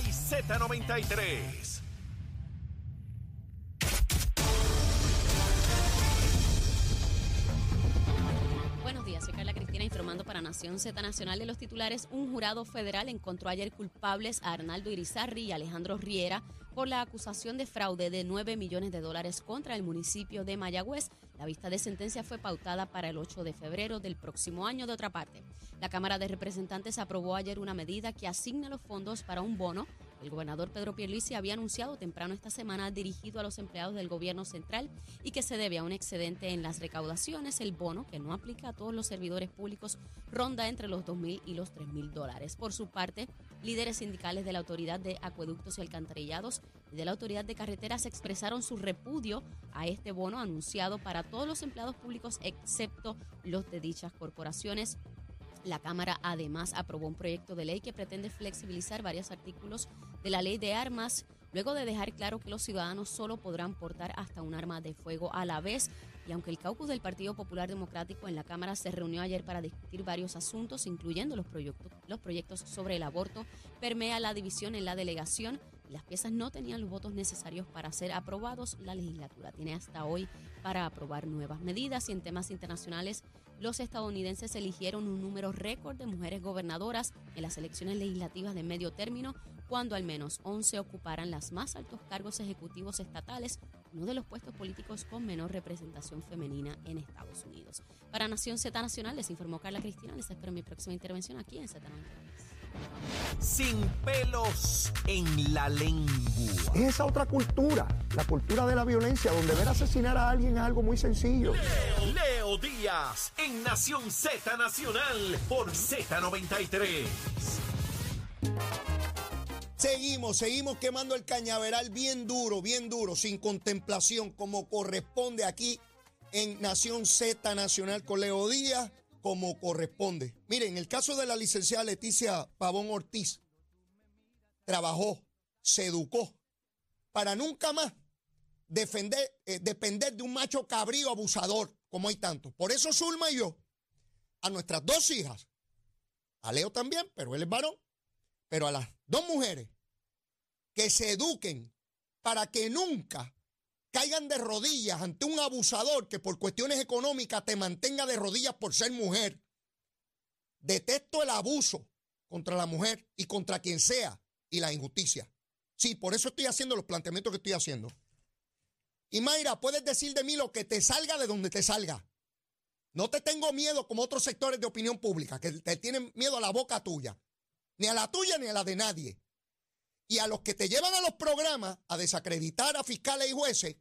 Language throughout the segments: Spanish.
y Z93. Buenos días, soy Carla Cristina informando para Nación Z Nacional de los titulares. Un jurado federal encontró ayer culpables a Arnaldo Irizarri y Alejandro Riera por la acusación de fraude de 9 millones de dólares contra el municipio de Mayagüez. La vista de sentencia fue pautada para el 8 de febrero del próximo año. De otra parte, la Cámara de Representantes aprobó ayer una medida que asigna los fondos para un bono el gobernador Pedro Pierluisi había anunciado temprano esta semana dirigido a los empleados del gobierno central y que se debe a un excedente en las recaudaciones. El bono, que no aplica a todos los servidores públicos, ronda entre los 2.000 y los 3.000 dólares. Por su parte, líderes sindicales de la Autoridad de Acueductos y Alcantarillados y de la Autoridad de Carreteras expresaron su repudio a este bono anunciado para todos los empleados públicos excepto los de dichas corporaciones. La Cámara además aprobó un proyecto de ley que pretende flexibilizar varios artículos de la ley de armas, luego de dejar claro que los ciudadanos solo podrán portar hasta un arma de fuego a la vez. Y aunque el caucus del Partido Popular Democrático en la Cámara se reunió ayer para discutir varios asuntos, incluyendo los proyectos, sobre el aborto, permea la división en la delegación y las piezas no tenían los votos necesarios para ser aprobados. La legislatura tiene hasta hoy para aprobar nuevas medidas y en temas internacionales los estadounidenses eligieron un número récord de mujeres gobernadoras en las elecciones legislativas de medio término, cuando al menos 11 ocuparan los más altos cargos ejecutivos estatales, uno de los puestos políticos con menor representación femenina en Estados Unidos. Para Nación Z Nacional les informó Carla Cristina. Les espero mi próxima intervención aquí en Z Sin pelos en la lengua. Es esa otra cultura, la cultura de la violencia, donde ver asesinar a alguien es algo muy sencillo. Leo Díaz en Nación Z Nacional por Z93. Seguimos, seguimos quemando el cañaveral bien duro, bien duro, sin contemplación, como corresponde aquí en Nación Z Nacional con Leo Díaz, como corresponde. Miren, en el caso de la licenciada Leticia Pavón Ortiz, trabajó, se educó, para nunca más defender, eh, depender de un macho cabrío abusador, como hay tantos. Por eso Zulma y yo, a nuestras dos hijas, a Leo también, pero él es varón, pero a las dos mujeres, que se eduquen para que nunca caigan de rodillas ante un abusador que por cuestiones económicas te mantenga de rodillas por ser mujer. Detesto el abuso contra la mujer y contra quien sea y la injusticia. Sí, por eso estoy haciendo los planteamientos que estoy haciendo. Y Mayra, puedes decir de mí lo que te salga de donde te salga. No te tengo miedo como otros sectores de opinión pública, que te tienen miedo a la boca tuya. Ni a la tuya ni a la de nadie. Y a los que te llevan a los programas a desacreditar a fiscales y jueces,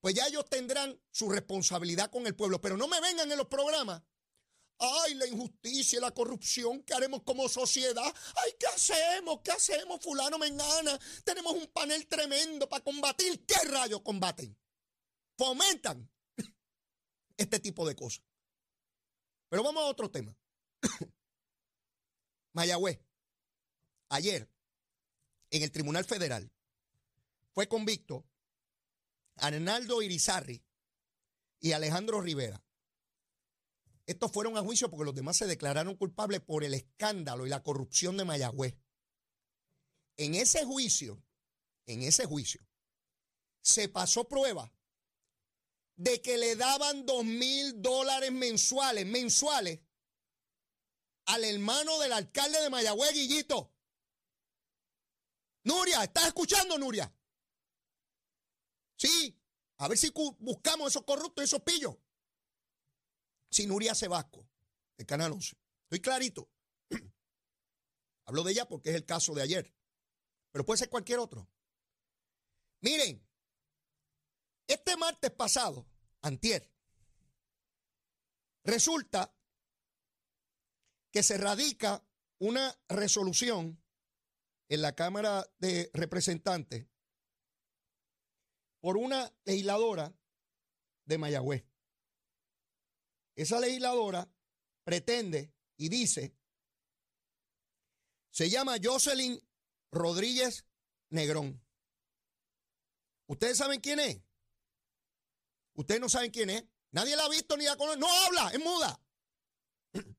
pues ya ellos tendrán su responsabilidad con el pueblo. Pero no me vengan en los programas. Ay, la injusticia, la corrupción, ¿qué haremos como sociedad? Ay, ¿qué hacemos? ¿Qué hacemos, fulano Mengana? Tenemos un panel tremendo para combatir. ¿Qué rayos combaten? fomentan este tipo de cosas. Pero vamos a otro tema. Mayagüez, ayer, en el Tribunal Federal, fue convicto Arnaldo Irizarri y Alejandro Rivera. Estos fueron a juicio porque los demás se declararon culpables por el escándalo y la corrupción de Mayagüez. En ese juicio, en ese juicio, se pasó prueba de que le daban dos mil dólares mensuales, mensuales, al hermano del alcalde de Mayagüez, Guillito. Nuria, ¿estás escuchando, Nuria? Sí, a ver si buscamos esos corruptos, esos pillos. Si Nuria Sebasco, Canal 11. Estoy clarito. Hablo de ella porque es el caso de ayer. Pero puede ser cualquier otro. Miren, este martes pasado, antier, resulta que se radica una resolución en la Cámara de Representantes por una legisladora de Mayagüez. Esa legisladora pretende y dice, se llama Jocelyn Rodríguez Negrón. ¿Ustedes saben quién es? Ustedes no saben quién es. Nadie la ha visto ni la conoce. No habla, es muda.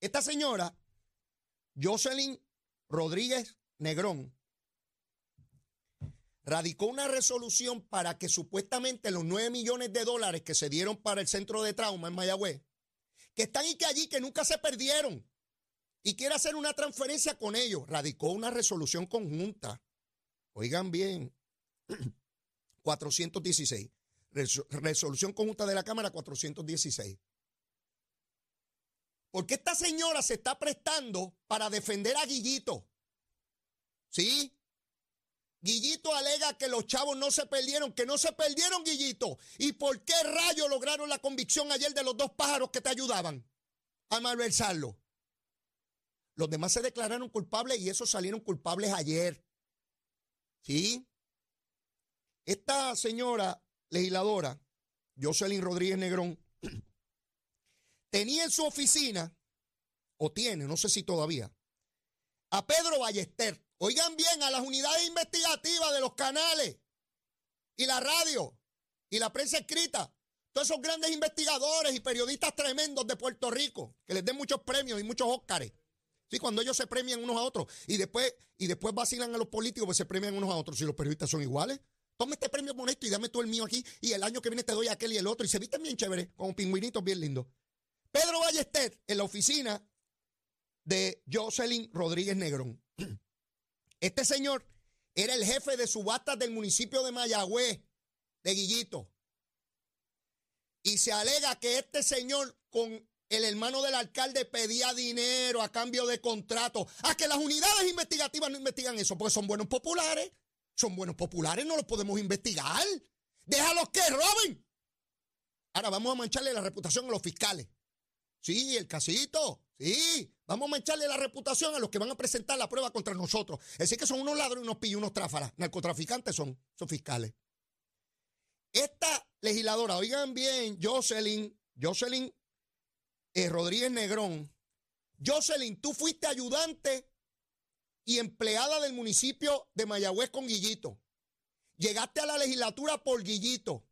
Esta señora, Jocelyn Rodríguez Negrón radicó una resolución para que supuestamente los 9 millones de dólares que se dieron para el centro de trauma en Mayagüez, que están y que allí, que nunca se perdieron, y quiere hacer una transferencia con ellos, radicó una resolución conjunta. Oigan bien, 416. Resolución conjunta de la Cámara 416. Porque esta señora se está prestando para defender a Guillito. ¿Sí? Guillito alega que los chavos no se perdieron, que no se perdieron, Guillito. ¿Y por qué rayos lograron la convicción ayer de los dos pájaros que te ayudaban a malversarlo? Los demás se declararon culpables y esos salieron culpables ayer. ¿Sí? Esta señora legisladora, Jocelyn Rodríguez Negrón, tenía en su oficina, o tiene, no sé si todavía, a Pedro Ballester. Oigan bien, a las unidades investigativas de los canales y la radio y la prensa escrita. Todos esos grandes investigadores y periodistas tremendos de Puerto Rico, que les den muchos premios y muchos óscares. Sí, cuando ellos se premian unos a otros y después, y después vacilan a los políticos, pues se premian unos a otros. Si los periodistas son iguales, toma este premio con esto y dame tú el mío aquí. Y el año que viene te doy aquel y el otro. Y se visten bien chévere, como pingüinitos bien lindos. Pedro Ballester, en la oficina de Jocelyn Rodríguez Negrón. Este señor era el jefe de subastas del municipio de Mayagüez, de Guillito. Y se alega que este señor con el hermano del alcalde pedía dinero a cambio de contrato. A que las unidades investigativas no investigan eso, porque son buenos populares. Son buenos populares, no los podemos investigar. Déjalos que roben. Ahora vamos a mancharle la reputación a los fiscales. Sí, el casito. Sí, vamos a mancharle la reputación a los que van a presentar la prueba contra nosotros. Es decir, que son unos ladrones, unos pillos, unos tráfalas. Narcotraficantes son, son fiscales. Esta legisladora, oigan bien, Jocelyn, Jocelyn eh, Rodríguez Negrón. Jocelyn, tú fuiste ayudante y empleada del municipio de Mayagüez con Guillito. Llegaste a la legislatura por Guillito.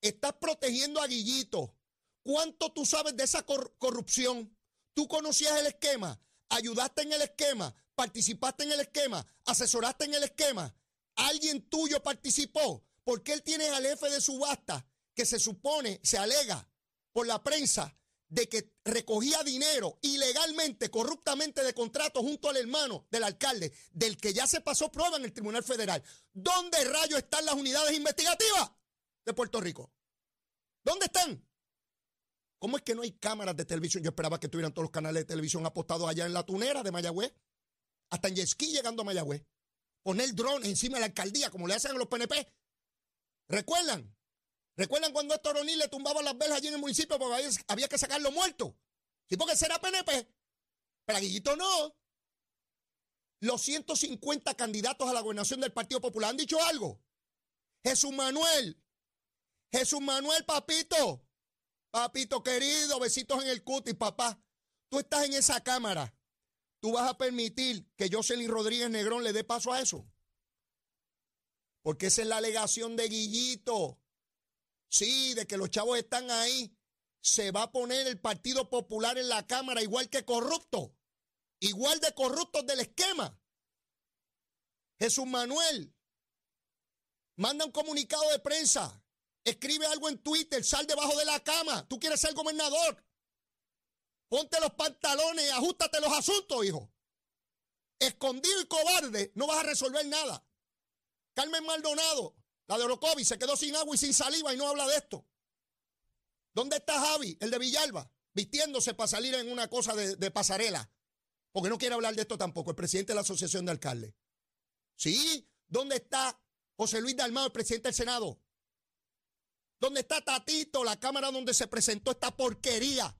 Estás protegiendo a Guillito. ¿Cuánto tú sabes de esa corrupción? Tú conocías el esquema, ayudaste en el esquema, participaste en el esquema, asesoraste en el esquema. Alguien tuyo participó. porque él tiene al jefe de subasta que se supone, se alega por la prensa de que recogía dinero ilegalmente, corruptamente de contrato junto al hermano del alcalde, del que ya se pasó prueba en el Tribunal Federal. ¿Dónde rayos están las unidades investigativas de Puerto Rico? ¿Dónde están? ¿Cómo es que no hay cámaras de televisión? Yo esperaba que tuvieran todos los canales de televisión apostados allá en la tunera de Mayagüez, hasta en Yesquí llegando a Mayagüez. Poner drones encima de la alcaldía, como le hacen a los PNP. ¿Recuerdan? ¿Recuerdan cuando estos Oroní le tumbaban las velas allí en el municipio porque había, que sacarlo muerto? Sí, porque será PNP. Pero Guillito no. Los 150 candidatos a la gobernación del Partido Popular han dicho algo. Jesús Manuel. Jesús Manuel, papito. Papito querido, besitos en el cutis, papá. Tú estás en esa cámara. ¿Tú vas a permitir que Jocelyn Rodríguez Negrón le dé paso a eso? Porque esa es la alegación de Guillito. Sí, de que los chavos están ahí. Se va a poner el Partido Popular en la Cámara igual que corrupto. Igual de corruptos del esquema. Jesús Manuel manda un comunicado de prensa Escribe algo en Twitter, sal debajo de la cama. Tú quieres ser gobernador. Ponte los pantalones, ajustate los asuntos, hijo. Escondido y cobarde, no vas a resolver nada. Carmen Maldonado, la de Orocovi, se quedó sin agua y sin saliva y no habla de esto. ¿Dónde está Javi, el de Villalba? Vistiéndose para salir en una cosa de, pasarela. Porque no quiere hablar de esto tampoco, el presidente de la Asociación de Alcaldes. Sí, ¿dónde está José Luis Dalmado, el presidente del Senado? ¿Dónde está Tatito? La cámara donde se presentó esta porquería.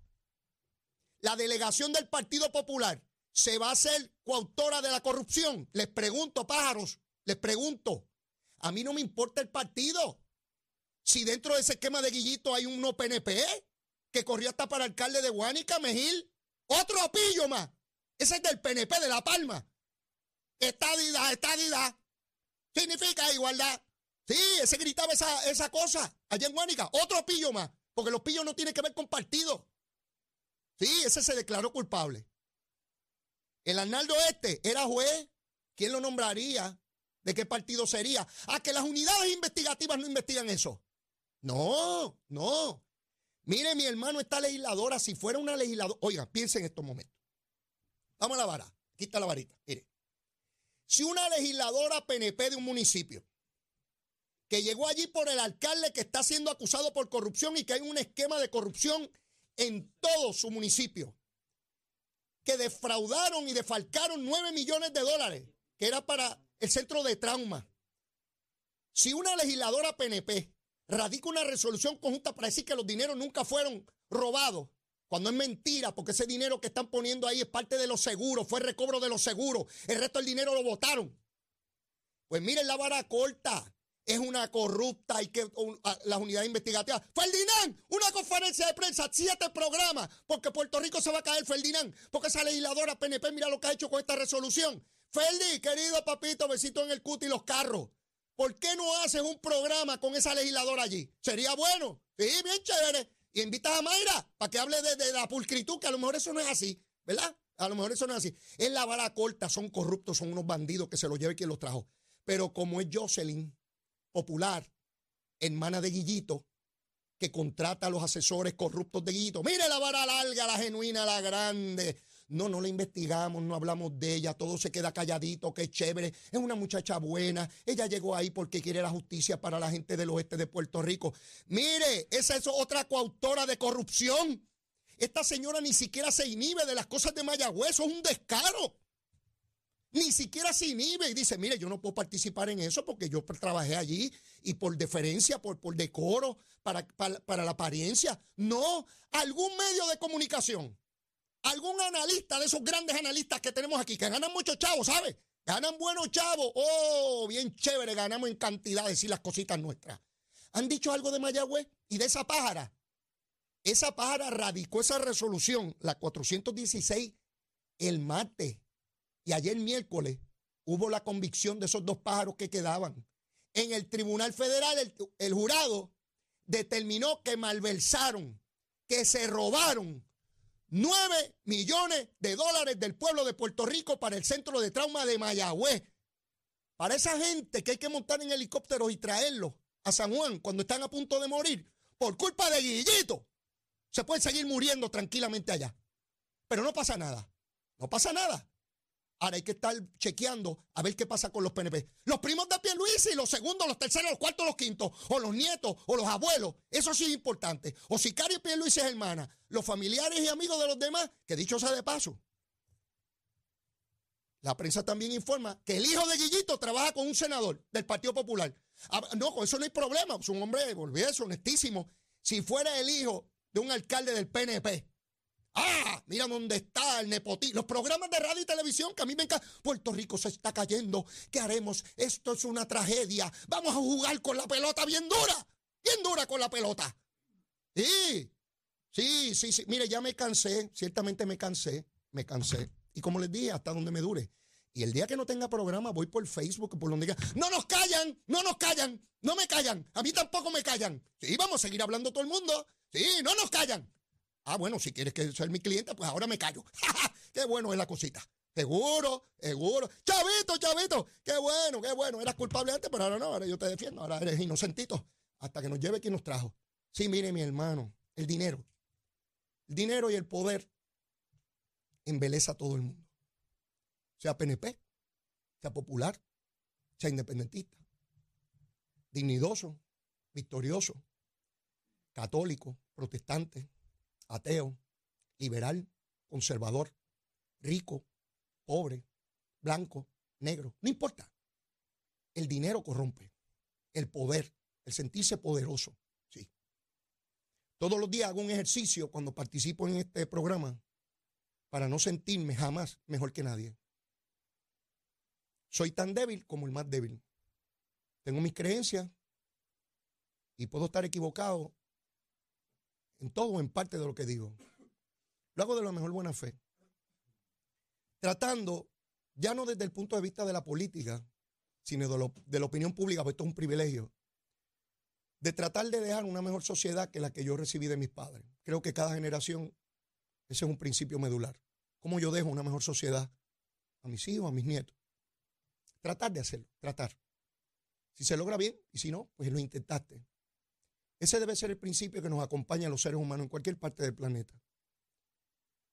La delegación del Partido Popular se va a hacer coautora de la corrupción. Les pregunto, pájaros, les pregunto. A mí no me importa el partido. Si dentro de ese esquema de Guillito hay un no PNP que corrió hasta para alcalde de Guánica, Mejil. Otro pillo más. Ese es del PNP de La Palma. Estadidad, estadidad. Significa igualdad. Sí, ese gritaba esa, esa cosa allá en Guánica. Otro pillo más, porque los pillos no tienen que ver con partido. Sí, ese se declaró culpable. El Arnaldo este era juez, ¿Quién lo nombraría? ¿De qué partido sería? ¿A que las unidades investigativas no investigan eso? No, no. Mire, mi hermano, esta legisladora, si fuera una legisladora, oiga, piensen en estos momentos. Vamos a la vara, quita la varita. Mire, si una legisladora PNP de un municipio que llegó allí por el alcalde que está siendo acusado por corrupción y que hay un esquema de corrupción en todo su municipio, que defraudaron y defalcaron 9 millones de dólares, que era para el centro de trauma. Si una legisladora PNP radica una resolución conjunta para decir que los dineros nunca fueron robados, cuando es mentira, porque ese dinero que están poniendo ahí es parte de los seguros, fue recobro de los seguros, el resto del dinero lo votaron. Pues miren la vara corta, es una corrupta, hay que las unidades investigativas. Ferdinand, una conferencia de prensa, siete programas, porque Puerto Rico se va a caer, Ferdinand, porque esa legisladora PNP, mira lo que ha hecho con esta resolución. Ferdi, querido papito, besito en el cuti y los carros. ¿Por qué no haces un programa con esa legisladora allí? Sería bueno. Sí, bien chévere. Y invitas a Mayra para que hable de, la pulcritud, que a lo mejor eso no es así, ¿verdad? A lo mejor eso no es así. Es la bala corta, son corruptos, son unos bandidos que se los lleve quien los trajo. Pero como es Jocelyn, popular, hermana de Guillito, que contrata a los asesores corruptos de Guillito. Mire la vara larga, la genuina, la grande. No, no la investigamos, no hablamos de ella, todo se queda calladito, qué chévere. Es una muchacha buena. Ella llegó ahí porque quiere la justicia para la gente del oeste de Puerto Rico. Mire, esa es otra coautora de corrupción. Esta señora ni siquiera se inhibe de las cosas de Mayagüez, es un descaro. Ni siquiera se inhibe y dice, mire, yo no puedo participar en eso porque yo trabajé allí y por deferencia, por, por decoro, para, para la apariencia. No, algún medio de comunicación algún analista de esos grandes analistas que tenemos aquí, que ganan muchos chavos, ¿sabes? Ganan buenos chavos. Oh, bien chévere, ganamos en cantidad de decir las cositas nuestras. ¿Han dicho algo de Mayagüez y de esa pájara? Esa pájara radicó esa resolución, la 416, el martes. Y ayer miércoles hubo la convicción de esos dos pájaros que quedaban. En el Tribunal Federal, el, jurado determinó que malversaron, que se robaron 9 millones de dólares del pueblo de Puerto Rico para el centro de trauma de Mayagüez. Para esa gente que hay que montar en helicópteros y traerlos a San Juan cuando están a punto de morir por culpa de Guillito. Se pueden seguir muriendo tranquilamente allá. Pero no pasa nada. No pasa nada. Ahora hay que estar chequeando a ver qué pasa con los PNP. Los primos de y los segundos, los terceros, los cuartos, los quintos, o los nietos, o los abuelos. Eso sí es importante. O Sicario Luis es hermana. Los familiares y amigos de los demás, que dicho sea de paso. La prensa también informa que el hijo de Guillito trabaja con un senador del Partido Popular. Ah, no, con eso no hay problema. Es un hombre, eso, honestísimo. Si fuera el hijo de un alcalde del PNP, Ah, mira dónde está el nepotismo. Los programas de radio y televisión que a mí me encanta. Puerto Rico se está cayendo. ¿Qué haremos? Esto es una tragedia. Vamos a jugar con la pelota bien dura. Bien dura con la pelota. Sí, sí, sí, sí. Mire, ya me cansé. Ciertamente me cansé. Me cansé. Y como les dije, hasta donde me dure. Y el día que no tenga programa, voy por Facebook, por donde diga, no nos callan, no nos callan, no me callan, a mí tampoco me callan. Sí, vamos a seguir hablando todo el mundo. Sí, no nos callan. Ah, bueno, si quieres que ser mi cliente, pues ahora me callo. qué bueno es la cosita. Seguro, seguro. Chavito, chavito. Qué bueno, qué bueno. Eras culpable antes, pero ahora no. Ahora yo te defiendo. Ahora eres inocentito. Hasta que nos lleve quien nos trajo. Sí, mire, mi hermano. El dinero. El dinero y el poder embeleza a todo el mundo. Sea PNP, sea popular, sea independentista, dignidoso, victorioso, católico, protestante, ateo, liberal, conservador, rico, pobre, blanco, negro, no importa. El dinero corrompe, el poder, el sentirse poderoso, sí. Todos los días hago un ejercicio cuando participo en este programa para no sentirme jamás mejor que nadie. Soy tan débil como el más débil. Tengo mis creencias y puedo estar equivocado en todo o en parte de lo que digo. Lo hago de la mejor buena fe. Tratando, ya no desde el punto de vista de la política, sino de, la opinión pública, porque esto es un privilegio, de tratar de dejar una mejor sociedad que la que yo recibí de mis padres. Creo que cada generación, ese es un principio medular. ¿Cómo yo dejo una mejor sociedad a mis hijos, a mis nietos? tratar de hacerlo, tratar. Si se logra bien y si no, pues lo intentaste. Ese debe ser el principio que nos acompaña a los seres humanos en cualquier parte del planeta.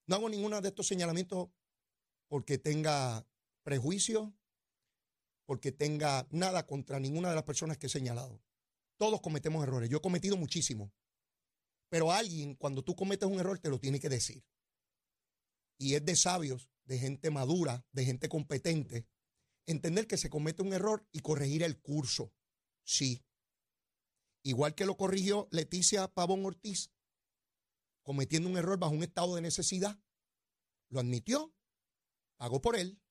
No hago ninguno de estos señalamientos porque tenga prejuicio, porque tenga nada contra ninguna de las personas que he señalado. Todos cometemos errores. Yo he cometido muchísimo. Pero alguien, cuando tú cometes un error, te lo tiene que decir. Y es de sabios, de gente madura, de gente competente, entender que se comete un error y corregir el curso. Sí. Igual que lo corrigió Leticia Pavón Ortiz, cometiendo un error bajo un estado de necesidad, lo admitió, pagó por él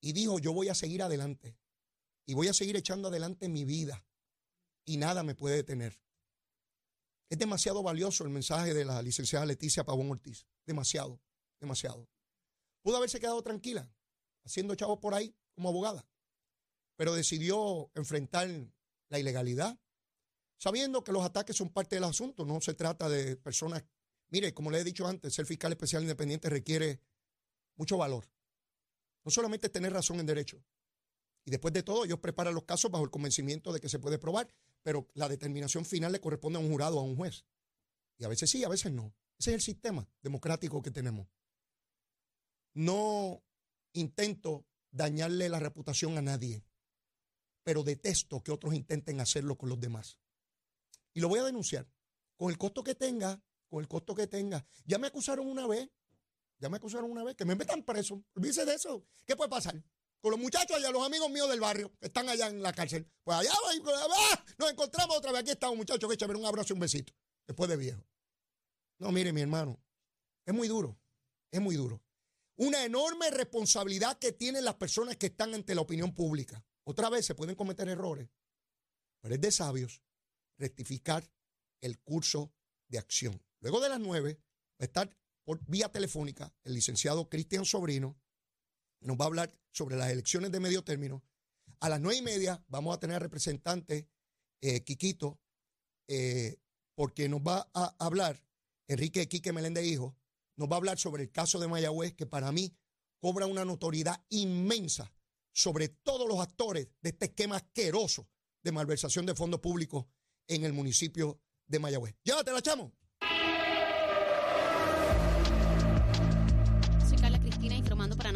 y dijo, yo voy a seguir adelante y voy a seguir echando adelante mi vida y nada me puede detener. Es demasiado valioso el mensaje de la licenciada Leticia Pavón Ortiz. Demasiado, demasiado. Pudo haberse quedado tranquila, haciendo chavos por ahí como abogada, pero decidió enfrentar la ilegalidad, sabiendo que los ataques son parte del asunto. No se trata de personas. Mire, como le he dicho antes, ser fiscal especial independiente requiere mucho valor. No solamente tener razón en derecho. Y después de todo, ellos preparan los casos bajo el convencimiento de que se puede probar pero la determinación final le corresponde a un jurado, a un juez. Y a veces sí, a veces no. Ese es el sistema democrático que tenemos. No intento dañarle la reputación a nadie, pero detesto que otros intenten hacerlo con los demás. Y lo voy a denunciar, con el costo que tenga, con el costo que tenga. Ya me acusaron una vez, ya me acusaron una vez, que me metan preso. Olvídese de eso. ¿Qué puede pasar? con los muchachos allá, los amigos míos del barrio, que están allá en la cárcel. Pues allá ¡ah! nos encontramos otra vez. Aquí estamos, muchachos, que un abrazo y un besito. Después de viejo. No, mire, mi hermano, es muy duro, es muy duro. Una enorme responsabilidad que tienen las personas que están ante la opinión pública. Otra vez se pueden cometer errores, pero es de sabios rectificar el curso de acción. Luego de las nueve, va a estar por vía telefónica el licenciado Cristian Sobrino, nos va a hablar sobre las elecciones de medio término. A las nueve y media vamos a tener representante eh, Quiquito, eh, porque nos va a hablar Enrique Quique Meléndez Hijo, nos va a hablar sobre el caso de Mayagüez, que para mí cobra una notoriedad inmensa sobre todos los actores de este esquema asqueroso de malversación de fondos públicos en el municipio de Mayagüez. Llévatela, chamo.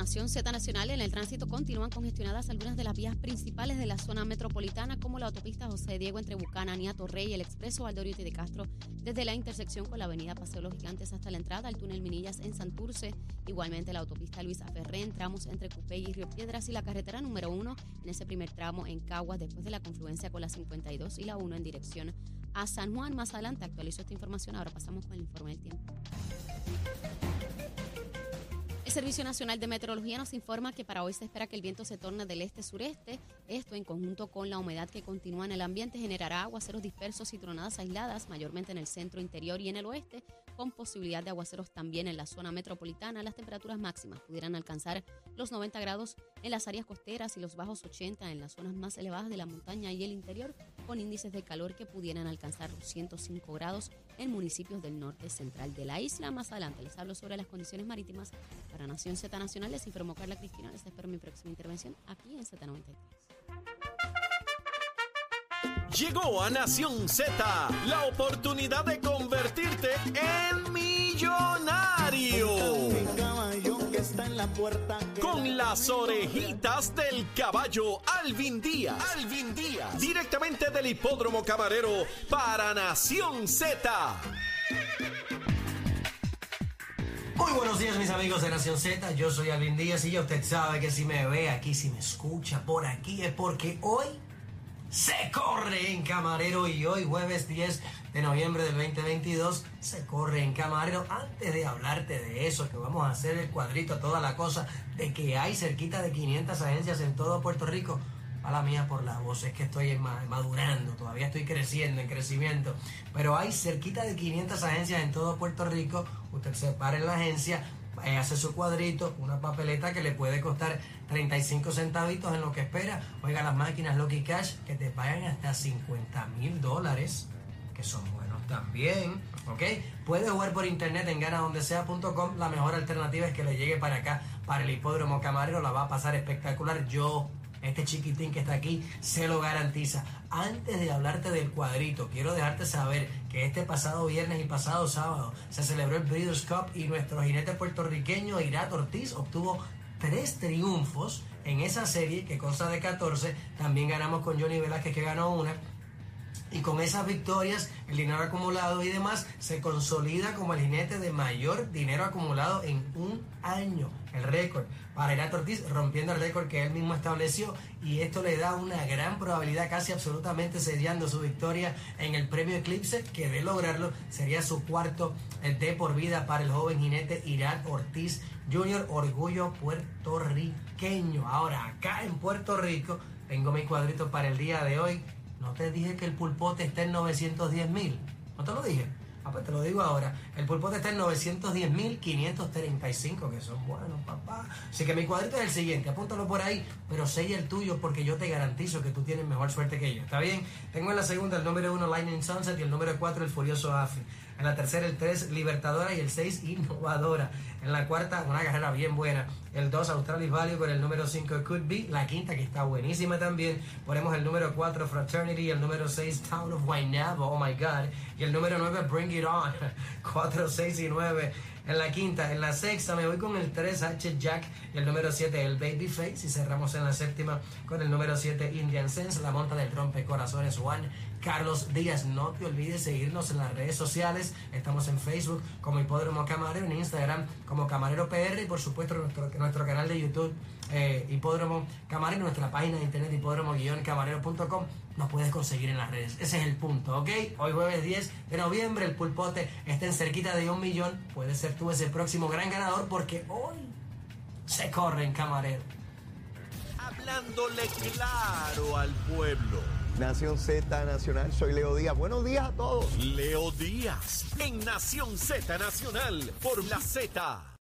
Nación Z Nacional, en el tránsito continúan congestionadas algunas de las vías principales de la zona metropolitana, como la autopista José Diego entre Bucana, y el expreso Valdoriotti de Castro, desde la intersección con la avenida Paseo Los Gigantes hasta la entrada al túnel Minillas en Santurce. Igualmente la autopista Luisa Ferré en tramos entre Cupey y Río Piedras y la carretera número 1 en ese primer tramo en Caguas, después de la confluencia con la 52 y la 1 en dirección a San Juan. Más adelante actualizo esta información. Ahora pasamos con el informe del tiempo. El Servicio Nacional de Meteorología nos informa que para hoy se espera que el viento se torne del este-sureste. Esto, en conjunto con la humedad que continúa en el ambiente, generará aguaceros dispersos y tronadas aisladas, mayormente en el centro interior y en el oeste, con posibilidad de aguaceros también en la zona metropolitana. Las temperaturas máximas pudieran alcanzar los 90 grados en las áreas costeras y los bajos 80 en las zonas más elevadas de la montaña y el interior, con índices de calor que pudieran alcanzar los 105 grados en municipios del norte central de la isla. Más adelante les hablo sobre las condiciones marítimas para Nación Z Nacional. Les informó Carla Cristina. Les espero mi próxima intervención aquí en Z93. Llegó a Nación Z la oportunidad de convertirte en millonario. Con las orejitas del caballo Alvin Díaz. Alvin Díaz. Directamente del hipódromo camarero para Nación Z. Muy buenos días mis amigos de Nación Z, yo soy Alvin Díaz y ya usted sabe que si me ve aquí, si me escucha por aquí es porque hoy se corre en Camarero y hoy jueves 10 de noviembre del 2022 se corre en Camarero. Antes de hablarte de eso, que vamos a hacer el cuadrito, toda la cosa, de que hay cerquita de 500 agencias en todo Puerto Rico a la mía por la voz, es que estoy madurando, todavía estoy creciendo, en crecimiento. Pero hay cerquita de 500 agencias en todo Puerto Rico. Usted se para en la agencia, hace su cuadrito, una papeleta que le puede costar 35 centavitos en lo que espera. Oiga, las máquinas Lucky Cash que te pagan hasta 50 mil dólares, que son buenos también. ¿Ok? Puede jugar por internet en ganadondesea.com. La mejor alternativa es que le llegue para acá, para el hipódromo camarero. La va a pasar espectacular. Yo este chiquitín que está aquí se lo garantiza. Antes de hablarte del cuadrito, quiero dejarte saber que este pasado viernes y pasado sábado se celebró el Breeders' Cup y nuestro jinete puertorriqueño Irat Ortiz obtuvo tres triunfos en esa serie que consta de 14. También ganamos con Johnny Velázquez que ganó una. Y con esas victorias, el dinero acumulado y demás se consolida como el jinete de mayor dinero acumulado en un año. El récord para Irato Ortiz, rompiendo el récord que él mismo estableció. Y esto le da una gran probabilidad, casi absolutamente sellando su victoria en el premio Eclipse, que de lograrlo sería su cuarto de por vida para el joven jinete Irat Ortiz Junior, orgullo puertorriqueño. Ahora, acá en Puerto Rico, tengo mi cuadrito para el día de hoy. No te dije que el pulpote está en 910 mil. ¿No te lo dije? Ah, pues te lo digo ahora. El pulpote está en 910.535, que son buenos, papá. Así que mi cuadrito es el siguiente. Apúntalo por ahí, pero sella el tuyo porque yo te garantizo que tú tienes mejor suerte que yo. ¿Está bien? Tengo en la segunda el número 1 Lightning Sunset y el número 4 el Furioso Afi. En la tercera el 3 Libertadora y el 6 Innovadora. En la cuarta una carrera bien buena. El 2 Australis Value con el número 5 Could Be. La quinta que está buenísima también. Ponemos el número 4 Fraternity. El número 6 Town of Guaynabo. Oh my God. Y el número 9 Bring It On. 4, 6 y 9 en la quinta. En la sexta me voy con el 3 H Jack y el número 7 el Babyface. Y cerramos en la séptima con el número 7 Indian Sense, la monta del trompe Corazones One. Carlos Díaz, no te olvides seguirnos en las redes sociales. Estamos en Facebook como Hipódromo Camarero, en Instagram como Camarero PR y por supuesto nuestro, nuestro canal de YouTube eh, Hipódromo Camarero, nuestra página de internet hipódromo-camarero.com nos puedes conseguir en las redes. Ese es el punto, ¿ok? Hoy jueves 10 de noviembre el pulpote está en cerquita de un millón. Puedes ser tú ese próximo gran ganador porque hoy se corre en camarero. Hablándole claro al pueblo. Nación Z Nacional, soy Leo Díaz. Buenos días a todos. Leo Díaz en Nación Z Nacional por la Z.